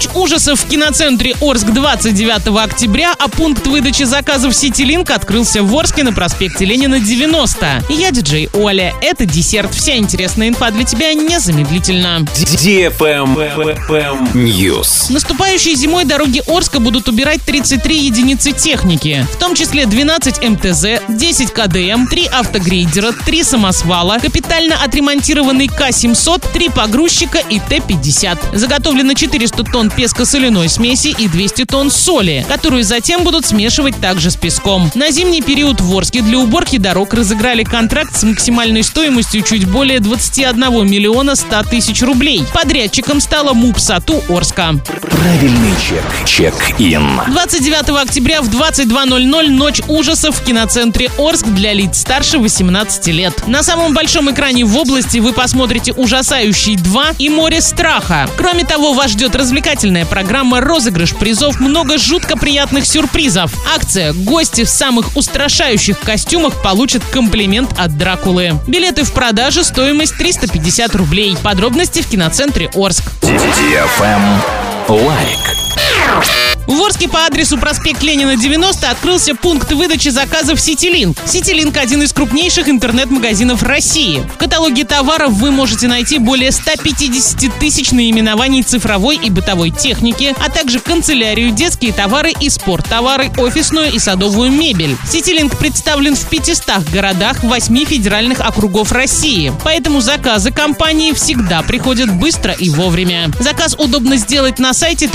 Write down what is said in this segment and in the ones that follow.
Ночь ужасов в киноцентре Орск 29 октября, а пункт выдачи заказов Ситилинк открылся в Орске на проспекте Ленина 90. Я диджей Оля. Это десерт. Вся интересная инфа для тебя незамедлительно. News. Наступающей зимой дороги Орска будут убирать 33 единицы техники, в том числе 12 МТЗ, 10 КДМ, 3 автогрейдера, 3 самосвала, капитально отремонтированный К-700, 3 погрузчика и Т-50. Заготовлено 400 тонн песко-соляной смеси и 200 тонн соли, которую затем будут смешивать также с песком. На зимний период в Орске для уборки дорог разыграли контракт с максимальной стоимостью чуть более 21 миллиона 100 тысяч рублей. Подрядчиком стала МУП САТУ Орска. Правильный чек. Чек-ин. 29 октября в 22.00 «Ночь ужасов» в киноцентре Орск для лиц старше 18 лет. На самом большом экране в области вы посмотрите «Ужасающий 2» и «Море страха». Кроме того, вас ждет развлекательная программа, розыгрыш призов, много жутко приятных сюрпризов. Акция «Гости в самых устрашающих костюмах получат комплимент от Дракулы». Билеты в продаже, стоимость 350 рублей. Подробности в киноцентре Орск. Лайк. В Орске по адресу проспект Ленина 90 открылся пункт выдачи заказов Ситилинк. Ситилинк – один из крупнейших интернет-магазинов России. В каталоге товаров вы можете найти более 150 тысяч наименований цифровой и бытовой техники, а также канцелярию, детские товары и спорттовары, офисную и садовую мебель. Ситилинк представлен в 500 городах 8 федеральных округов России, поэтому заказы компании всегда приходят быстро и вовремя. Заказ удобно сделать на сайте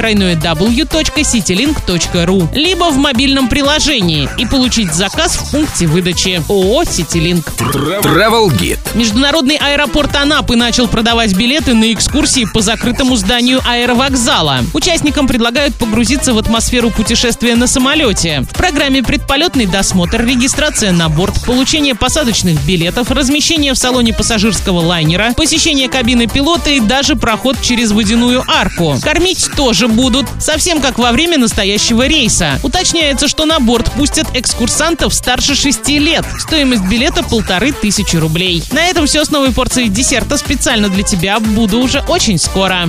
www.citylink.ru либо в мобильном приложении и получить заказ в пункте выдачи ООО «Ситилинк». Travel Guide. Международный аэропорт Анапы начал продавать билеты на экскурсии по закрытому зданию аэровокзала. Участникам предлагают погрузиться в атмосферу путешествия на самолете. В программе предполетный досмотр, регистрация на борт, получение посадочных билетов, размещение в салоне пассажирского лайнера, посещение кабины пилота и даже проход через водяную арку. Кормить тоже будут, совсем как во время настоящего рейса. Уточняется, что на борт пустят экскурсантов старше 6 лет. Стоимость билета полторы тысячи рублей. На этом все с новой порцией десерта специально для тебя. Буду уже очень скоро.